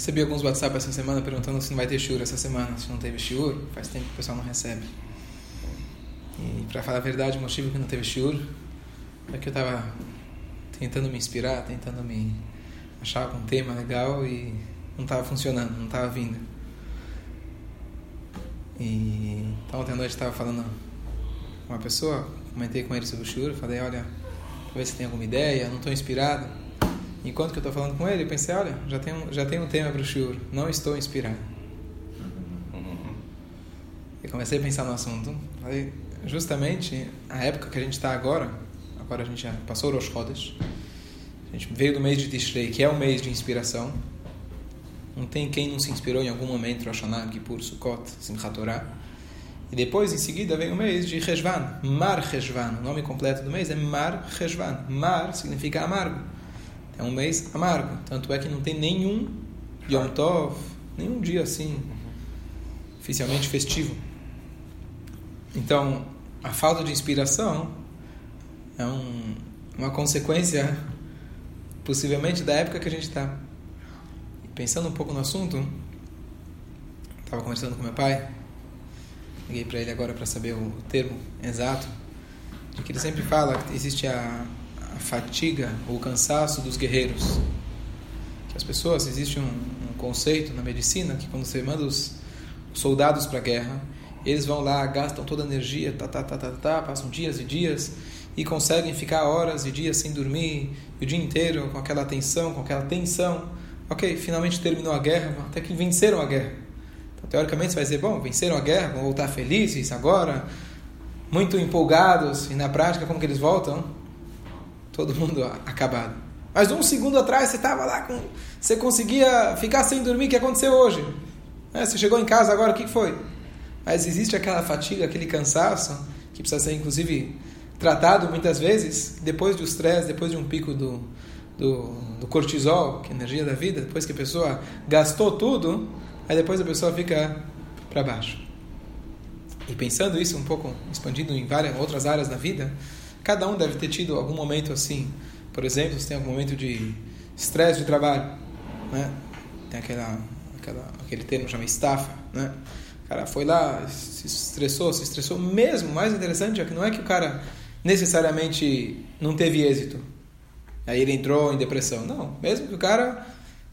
Recebi alguns WhatsApp essa semana perguntando se não vai ter shiur essa semana, se não teve shiur. Faz tempo que o pessoal não recebe. E para falar a verdade, o motivo que não teve shiur é que eu estava tentando me inspirar, tentando me achar algum tema legal e não estava funcionando, não estava vindo. E então, ontem à noite estava falando com uma pessoa, comentei com ele sobre o shiur, falei, olha, talvez você tenha alguma ideia, não estou inspirado. Enquanto que eu estou falando com ele, eu pensei, olha, já tem um, já tem um tema para o shiur, não estou inspirado. E comecei a pensar no assunto. Falei, justamente a época que a gente está agora, agora a gente já passou os Chodesh, a gente veio do mês de Tishrei, que é o mês de inspiração. Não tem quem não se inspirou em algum momento, Rosh Kippur, Sukkot, Simchat Torah. E depois, em seguida, vem o mês de Reshvan, Mar Reshvan. O nome completo do mês é Mar Reshvan. Mar significa amargo. É um mês amargo. Tanto é que não tem nenhum Yom Tov, nenhum dia assim, oficialmente festivo. Então, a falta de inspiração é um, uma consequência, possivelmente, da época que a gente está. Pensando um pouco no assunto, estava conversando com meu pai, liguei para ele agora para saber o termo exato, de que ele sempre fala que existe a, a fatiga ou cansaço dos guerreiros. As pessoas, existe um, um conceito na medicina que quando você manda os, os soldados para a guerra, eles vão lá, gastam toda a energia, tá, tá, tá, tá, tá, passam dias e dias e conseguem ficar horas e dias sem dormir, o dia inteiro com aquela tensão, com aquela tensão. Ok, finalmente terminou a guerra, até que venceram a guerra. Então, teoricamente, você vai dizer, bom, venceram a guerra, vão voltar felizes agora, muito empolgados, e na prática, como que eles voltam? Todo mundo acabado. Mas um segundo atrás, você estava lá, com, você conseguia ficar sem dormir, o que aconteceu hoje? É, você chegou em casa agora, o que foi? Mas existe aquela fatiga, aquele cansaço, que precisa ser, inclusive, tratado muitas vezes, depois do estresse, depois de um pico do, do, do, cortisol, que é a energia da vida, depois que a pessoa gastou tudo, aí depois a pessoa fica para baixo. E pensando isso um pouco, expandindo em várias outras áreas da vida, cada um deve ter tido algum momento assim. Por exemplo, se tem algum momento de estresse de trabalho, né? tem aquela, aquela, aquele termo chama estafa, né? O cara foi lá, se estressou, se estressou mesmo. Mais interessante é que não é que o cara necessariamente não teve êxito. Aí ele entrou em depressão. Não, mesmo que o cara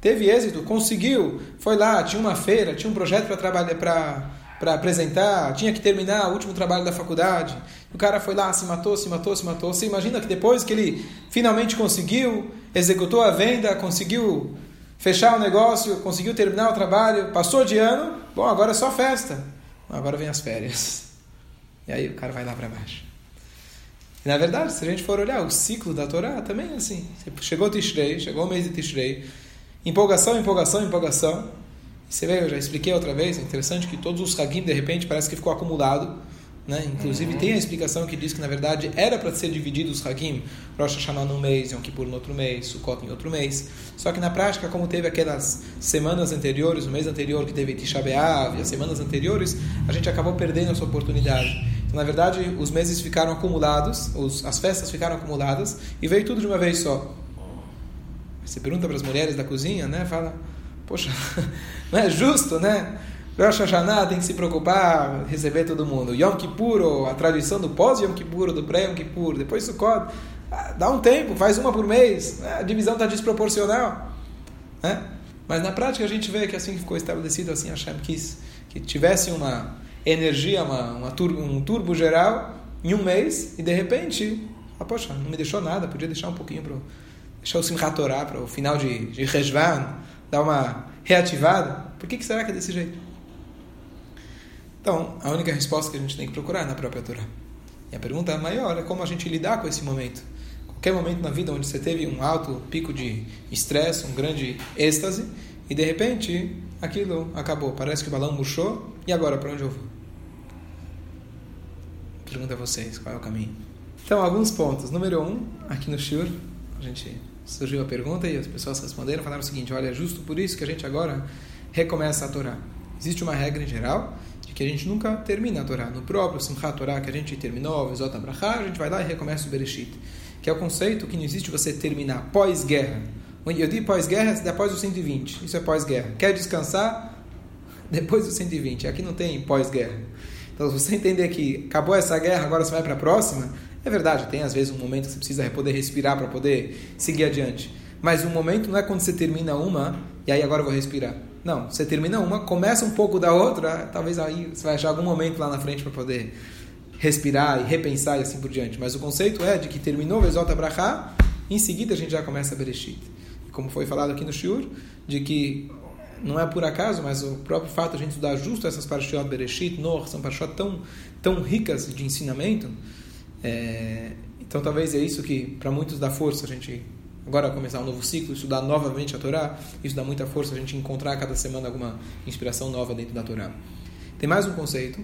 teve êxito, conseguiu, foi lá, tinha uma feira, tinha um projeto para trabalhar para para apresentar, tinha que terminar o último trabalho da faculdade. O cara foi lá, se matou, se matou, se matou. Você imagina que depois que ele finalmente conseguiu, executou a venda, conseguiu fechar o negócio, conseguiu terminar o trabalho, passou de ano, bom, agora é só festa. Agora vem as férias. E aí o cara vai lá para baixo. E, na verdade, se a gente for olhar o ciclo da Torá, também é assim. Chegou Tishrei, chegou o mês de Tishrei, empolgação, empolgação, empolgação. Você vê, eu já expliquei outra vez, é interessante que todos os Hagim, de repente, parece que ficou acumulado. Né? Inclusive, uhum. tem a explicação que diz que, na verdade, era para ser dividido os Hagim, Rosh Hashanah num mês, Yom Kippur no outro mês, Sukkot em outro mês. Só que, na prática, como teve aquelas semanas anteriores, o mês anterior que teve Tisha B'Av, e as semanas anteriores, a gente acabou perdendo essa oportunidade. Então, na verdade, os meses ficaram acumulados, os, as festas ficaram acumuladas, e veio tudo de uma vez só. Você pergunta para as mulheres da cozinha, né? Fala, poxa, não é justo, né? Rosh Hashanah tem que se preocupar, receber todo mundo. Yom Kippur, a tradição do pós-Yom Kippur, do pré-Yom Kippur, depois Sukkot. Ah, dá um tempo, faz uma por mês. Né? A divisão está desproporcional. Né? Mas na prática a gente vê que assim que ficou estabelecido, assim Hashem quis que tivesse uma energia, uma, uma turbo, um turbo geral em um mês e de repente, ah, poxa, não me deixou nada, podia deixar um pouquinho para deixar o Simchat Torah para o final de, de Rejvan, dar uma reativada. Por que, que será que é desse jeito? Então, a única resposta que a gente tem que procurar é na própria Torá. E a pergunta maior é como a gente lidar com esse momento. Qualquer momento na vida onde você teve um alto pico de estresse, um grande êxtase, e de repente aquilo acabou. Parece que o balão murchou, e agora para onde eu vou? Pergunta a vocês, qual é o caminho? Então, alguns pontos. Número um, aqui no Shur, a gente surgiu a pergunta e as pessoas responderam, falaram o seguinte, olha, é justo por isso que a gente agora recomeça a Torá. Existe uma regra em geral de que a gente nunca termina a Torá. No próprio Simchat Torá que a gente terminou, Vezot Abrahá, a gente vai lá e recomeça o Bereshit. Que é o conceito que não existe você terminar pós-guerra Eu digo pós-guerra, depois dos 120. Isso é pós-guerra. Quer descansar? Depois dos 120. Aqui não tem pós-guerra. Então, se você entender que acabou essa guerra, agora você vai para a próxima, é verdade, tem às vezes um momento que você precisa poder respirar para poder seguir adiante. Mas o momento não é quando você termina uma e aí agora eu vou respirar. Não, você termina uma, começa um pouco da outra, talvez aí você vai achar algum momento lá na frente para poder respirar e repensar e assim por diante. Mas o conceito é de que terminou o Vezot Abraha, em seguida a gente já começa a Bereshit. Como foi falado aqui no Shiur, de que não é por acaso, mas o próprio fato de a gente estudar justo essas parashiot Bereshit, Noach, são parashiot tão, tão ricas de ensinamento, é, então talvez é isso que para muitos dá força a gente agora começar um novo ciclo, estudar novamente a Torá, isso dá muita força a gente encontrar cada semana alguma inspiração nova dentro da Torá. Tem mais um conceito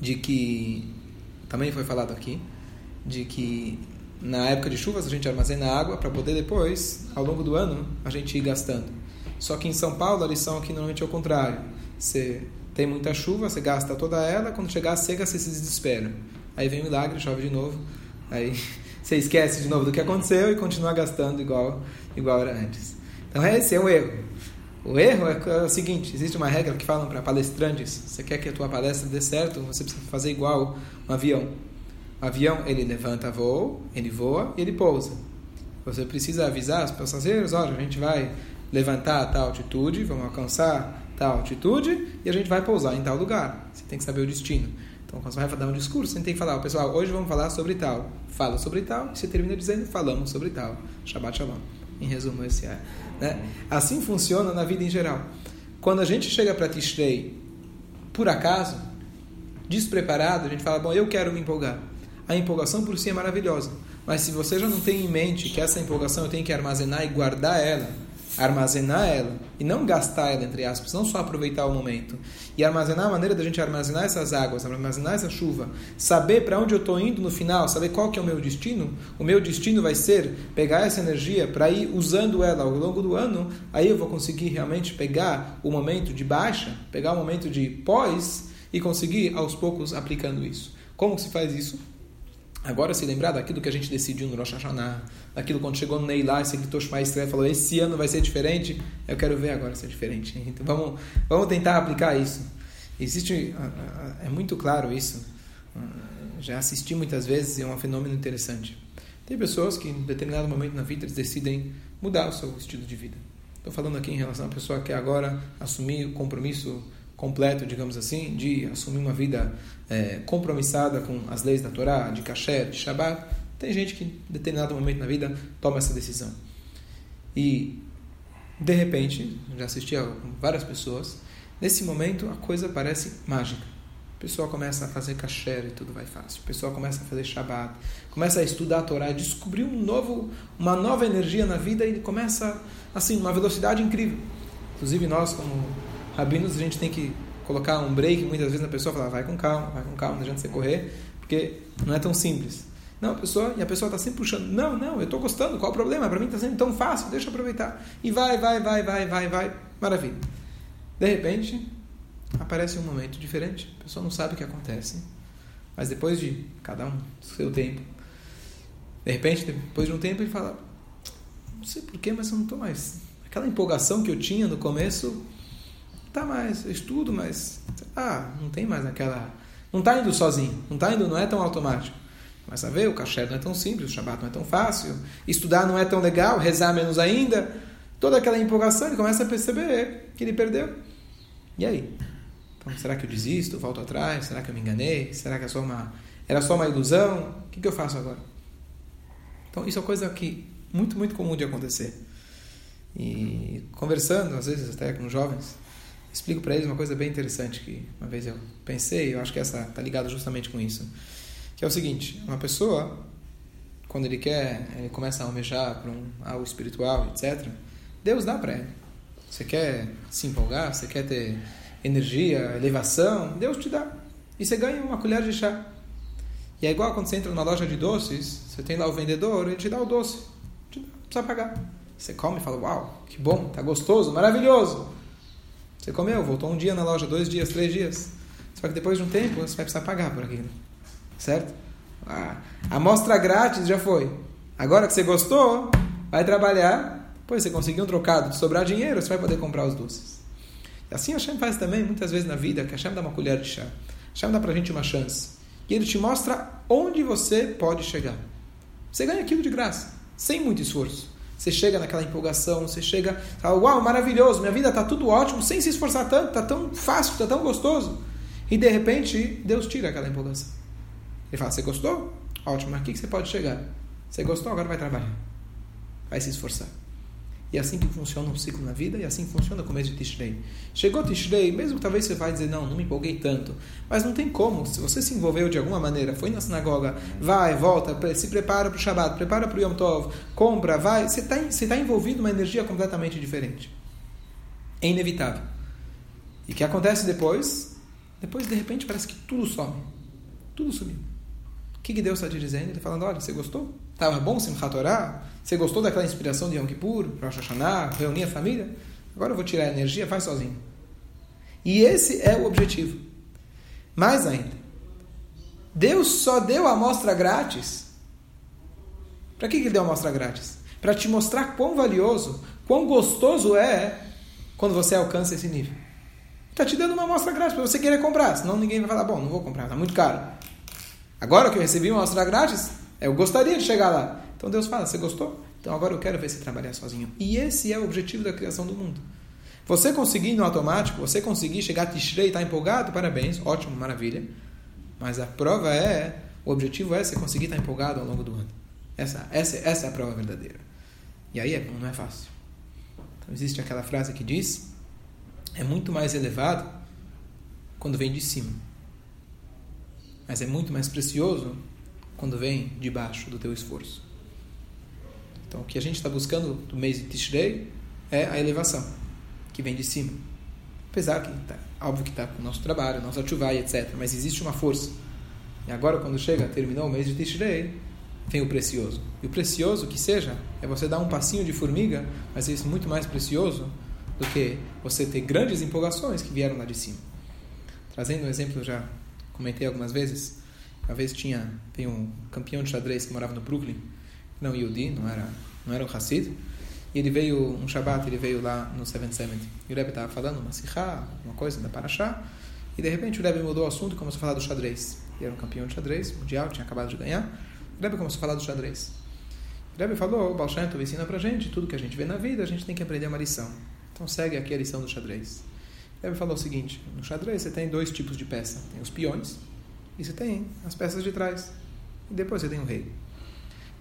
de que também foi falado aqui, de que na época de chuvas a gente armazena água para poder depois, ao longo do ano, a gente ir gastando. Só que em São Paulo a lição aqui normalmente é o contrário. Você tem muita chuva, você gasta toda ela, quando chegar a seca você se desespera. Aí vem o milagre, chove de novo, aí você esquece de novo do que aconteceu e continua gastando igual, igual era antes. Então esse é o erro. O erro é o seguinte: existe uma regra que falam para palestrantes: você quer que a tua palestra dê certo, você precisa fazer igual um avião. O avião ele levanta voo, ele voa e ele pousa. Você precisa avisar os passageiros: olha, a gente vai levantar a tal altitude, vamos alcançar tal altitude e a gente vai pousar em tal lugar. Você tem que saber o destino. Então, quando você vai dar um discurso, você tem que falar, pessoal, hoje vamos falar sobre tal. Fala sobre tal, e você termina dizendo, falamos sobre tal. Shabbat Shalom. Em resumo, esse é. Né? Assim funciona na vida em geral. Quando a gente chega para Tishrei, por acaso, despreparado, a gente fala, bom, eu quero me empolgar. A empolgação por si é maravilhosa. Mas se você já não tem em mente que essa empolgação eu tenho que armazenar e guardar ela, armazenar ela e não gastar ela, entre aspas, não só aproveitar o momento. E armazenar a maneira da gente armazenar essas águas, armazenar essa chuva, saber para onde eu estou indo no final, saber qual que é o meu destino. O meu destino vai ser pegar essa energia para ir usando ela ao longo do ano, aí eu vou conseguir realmente pegar o momento de baixa, pegar o momento de pós e conseguir aos poucos aplicando isso. Como se faz isso? Agora se lembrar daquilo que a gente decidiu no Rosh Hashanah, daquilo quando chegou no Neilá, você gritou Shema Israel, falou, esse ano vai ser diferente, eu quero ver agora ser diferente. Então vamos, vamos tentar aplicar isso. Existe, é muito claro isso, já assisti muitas vezes e é um fenômeno interessante. Tem pessoas que em determinado momento na vida eles decidem mudar o seu estilo de vida. Estou falando aqui em relação a pessoa que agora assumir o compromisso completo, digamos assim, de assumir uma vida é, compromissada com as leis da Torá, de kasher, de Shabbat, tem gente que em determinado momento na vida toma essa decisão. E, de repente, já assisti a várias pessoas, nesse momento a coisa parece mágica. O pessoal começa a fazer kasher e tudo vai fácil. O pessoal começa a fazer Shabbat, começa a estudar a Torá, descobrir um novo, uma nova energia na vida e começa, assim, uma velocidade incrível. Inclusive nós, como rabinos, a gente tem que colocar um break muitas vezes na pessoa, falar, vai com calma, vai com calma, não adianta você correr, porque não é tão simples. Não, a pessoa, e a pessoa está sempre puxando, não, não, eu estou gostando, qual o problema? Para mim está sendo tão fácil, deixa eu aproveitar. E vai, vai, vai, vai, vai, vai, maravilha. De repente, aparece um momento diferente, a pessoa não sabe o que acontece, mas depois de cada um seu tempo, de repente, depois de um tempo, ele fala, não sei porquê, mas eu não estou mais. Aquela empolgação que eu tinha no começo Tá mais, eu estudo, mas ah, não tem mais aquela, não está indo sozinho, não tá indo, não é tão automático. Mas a ver, o cachê não é tão simples, o Shabat não é tão fácil, estudar não é tão legal, rezar menos ainda. Toda aquela empolgação, ele começa a perceber que ele perdeu. E aí? Então, será que eu desisto, volto atrás? Será que eu me enganei? Será que é só uma, era só uma ilusão? O que, que eu faço agora? Então, isso é coisa que muito, muito comum de acontecer. E conversando, às vezes até com jovens, explico para eles uma coisa bem interessante que uma vez eu pensei, eu acho que essa está ligada justamente com isso, que é o seguinte: uma pessoa quando ele quer, ele começa a almejar para um algo espiritual, etc. Deus dá para ele. Você quer se empolgar, você quer ter energia, elevação, Deus te dá. E você ganha uma colher de chá. E é igual quando você entra numa loja de doces, você tem lá o vendedor, ele te dá o doce. Te dá, precisa pagar. Você come e fala, uau, que bom, tá gostoso, maravilhoso. Você comeu, voltou um dia na loja, dois dias, três dias. Só que depois de um tempo você vai precisar pagar por aquilo. Certo? A amostra grátis já foi. Agora que você gostou, vai trabalhar, depois você conseguir um trocado, sobrar dinheiro, você vai poder comprar os doces. E assim Hashem faz também, muitas vezes na vida, que Hashem dá uma colher de chá. Hashem dá pra gente uma chance. E ele te mostra onde você pode chegar. Você ganha aquilo de graça, sem muito esforço. Você chega naquela empolgação, você chega, fala, uau, maravilhoso, minha vida está tudo ótimo, sem se esforçar tanto, está tão fácil, está tão gostoso. E de repente, Deus tira aquela empolgação. Ele fala, você gostou? Ótimo, aqui que você pode chegar. Você gostou, agora vai trabalhar. Vai se esforçar. E é assim que funciona um ciclo na vida, e é assim funciona o começo de Tishrei. Chegou Tishrei, mesmo que talvez você vai dizer, não, não me empolguei tanto. Mas não tem como. Se você se envolveu de alguma maneira, foi na sinagoga, vai, volta, se prepara para o Shabbat, prepara para o Yom Tov, compra, vai. Você está você tá envolvido numa energia completamente diferente. É inevitável. E o que acontece depois? Depois, de repente, parece que tudo some. Tudo sumiu. O que, que Deus está te dizendo? Ele está falando, olha, você gostou? Estava bom Simchat Torah? Você gostou daquela inspiração de Yom Kippur, Rosh Hashanah, reunir a família? Agora eu vou tirar a energia, faz sozinho. E esse é o objetivo. Mais ainda, Deus só deu a amostra grátis. Para que ele deu a amostra grátis? Para te mostrar quão valioso, quão gostoso é quando você alcança esse nível. Está te dando uma amostra grátis para você querer comprar, senão ninguém vai falar, bom, não vou comprar, está muito caro. Agora que eu recebi uma amostra grátis, eu gostaria de chegar lá. Então Deus fala: Você gostou? Então agora eu quero ver você trabalhar sozinho. E esse é o objetivo da criação do mundo. Você conseguir no automático, você conseguir chegar a Tishrei e estar tá empolgado, parabéns, ótimo, maravilha. Mas a prova é, o objetivo é você conseguir estar tá empolgado ao longo do ano. Essa, essa, essa é a prova verdadeira. E aí é, não é fácil. Então existe aquela frase que diz: é muito mais elevado quando vem de cima. Mas é muito mais precioso quando vem de baixo do teu esforço. Então, o que a gente está buscando do mês de Tishrei é a elevação, que vem de cima. Apesar que, tá, óbvio que está com o nosso trabalho, nosso atuvai, etc. Mas existe uma força. E agora, quando chega, terminou o mês de Tishrei, vem o precioso. E o precioso que seja é você dar um passinho de formiga, mas é isso muito mais precioso do que você ter grandes empolgações que vieram lá de cima. Trazendo um exemplo, já comentei algumas vezes, uma vez tinha tem um campeão de xadrez que morava no Brooklyn, não Yudi, não era não era um Hassid, e ele veio um Shabbat, ele veio lá no 770. E o Rebbe estava falando uma sikha, uma coisa da Parashá, e de repente o Rebbe mudou o assunto e começou a falar do xadrez. Ele era um campeão de xadrez mundial, tinha acabado de ganhar. O Rebbe começou a falar do xadrez. O Rebbe falou, o Baal Shem ensina pra gente, tudo que a gente vê na vida, a gente tem que aprender uma lição. Então segue aqui a lição do xadrez. O Rebbe falou o seguinte, no xadrez você tem dois tipos de peça. Tem os peões, e você tem as peças de trás. E depois você tem o rei.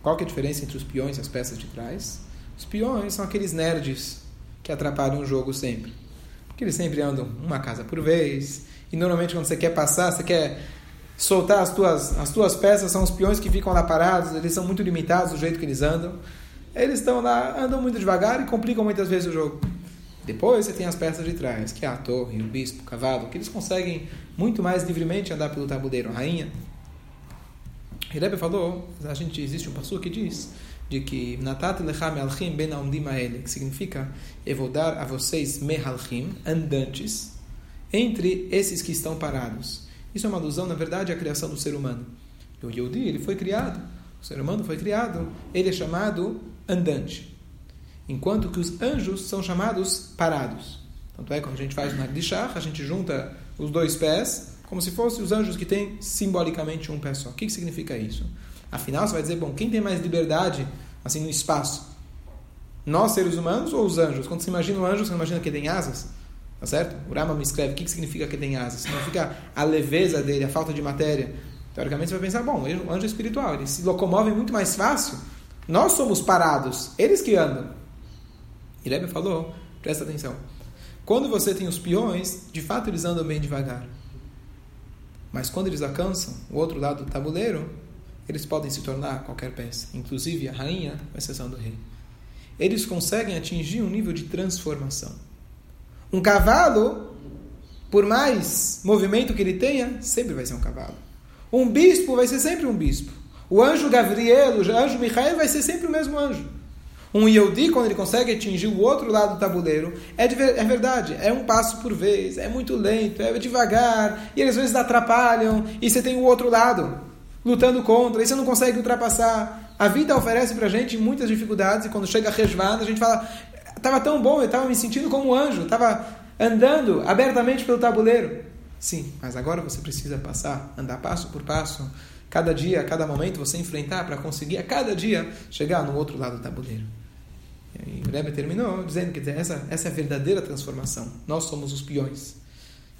Qual que é a diferença entre os peões e as peças de trás? Os peões são aqueles nerds que atrapalham o jogo sempre. Porque eles sempre andam uma casa por vez. E normalmente quando você quer passar, você quer soltar as tuas, as tuas peças, são os peões que ficam lá parados, eles são muito limitados do jeito que eles andam. Eles estão lá, andam muito devagar e complicam muitas vezes o jogo. Depois você tem as peças de trás, que é a torre, o bispo, o cavalo, que eles conseguem muito mais livremente andar pelo tabuleiro. A rainha. E Rebbe falou, a gente existe um passo que diz de que Natat lechem alchim ben que significa eu vou dar a vocês mehalchim, andantes, entre esses que estão parados. Isso é uma alusão, na verdade, à criação do ser humano. O Yehudi, ele foi criado, o ser humano foi criado, ele é chamado andante enquanto que os anjos são chamados parados. Tanto é que quando a gente faz o Nagdishach, a gente junta os dois pés, como se fossem os anjos que têm simbolicamente um pé só. O que, que significa isso? Afinal, você vai dizer, bom, quem tem mais liberdade assim no espaço? Nós, seres humanos, ou os anjos? Quando você imagina um anjo, você imagina que tem asas? Tá certo? O Rama me escreve, o que, que significa que tem asas? Significa a leveza dele, a falta de matéria. Teoricamente, você vai pensar, bom, o anjo é espiritual, eles se locomovem muito mais fácil. Nós somos parados, eles que andam. E falou, presta atenção. Quando você tem os peões, de fato eles andam bem devagar. Mas quando eles alcançam o outro lado do tabuleiro, eles podem se tornar qualquer peça, inclusive a rainha, com exceção do rei. Eles conseguem atingir um nível de transformação. Um cavalo, por mais movimento que ele tenha, sempre vai ser um cavalo. Um bispo vai ser sempre um bispo. O anjo Gabriel, o anjo Michael vai ser sempre o mesmo anjo. Um Yehudi, quando ele consegue atingir o outro lado do tabuleiro, é, de, é verdade, é um passo por vez, é muito lento, é devagar, e às vezes atrapalham, e você tem o outro lado lutando contra, e você não consegue ultrapassar. A vida oferece para a gente muitas dificuldades e quando chega a resvada, a gente fala: estava tão bom, eu estava me sentindo como um anjo, estava andando abertamente pelo tabuleiro. Sim, mas agora você precisa passar, andar passo por passo, cada dia, a cada momento você enfrentar para conseguir a cada dia chegar no outro lado do tabuleiro. E o Rebbe terminou dizendo que essa, essa é a verdadeira transformação. Nós somos os peões.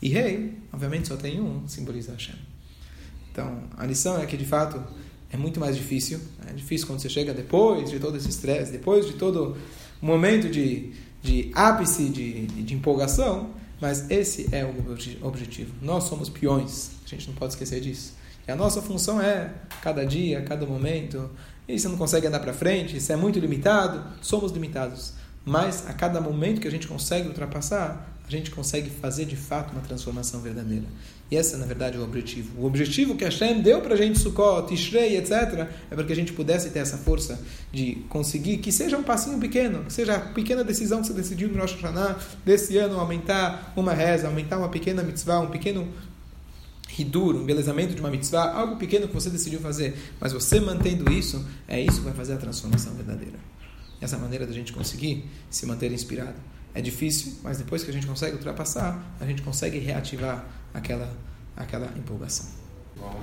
E rei, obviamente, só tem um, simboliza Hashem. Então, a lição é que, de fato, é muito mais difícil. É difícil quando você chega depois de todo esse estresse, depois de todo momento de, de ápice de, de empolgação, mas esse é o objetivo. Nós somos peões, a gente não pode esquecer disso. E a nossa função é, cada dia, cada momento, e você não consegue andar para frente, isso é muito limitado, somos limitados. Mas a cada momento que a gente consegue ultrapassar, a gente consegue fazer de fato uma transformação verdadeira. E esse, na verdade, é o objetivo. O objetivo que Hashem deu para a gente, Sukkot, Tishrei, etc., é para que a gente pudesse ter essa força de conseguir, que seja um passinho pequeno, que seja a pequena decisão que você decidiu no Rosh Hashanah, desse ano, aumentar uma reza, aumentar uma pequena mitzvah, um pequeno hidur, um embelezamento de uma mitzvah, algo pequeno que você decidiu fazer, mas você mantendo isso, é isso que vai fazer a transformação verdadeira. Essa maneira da gente conseguir se manter inspirado. É difícil, mas depois que a gente consegue ultrapassar, a gente consegue reativar aquela, aquela empolgação. Bom,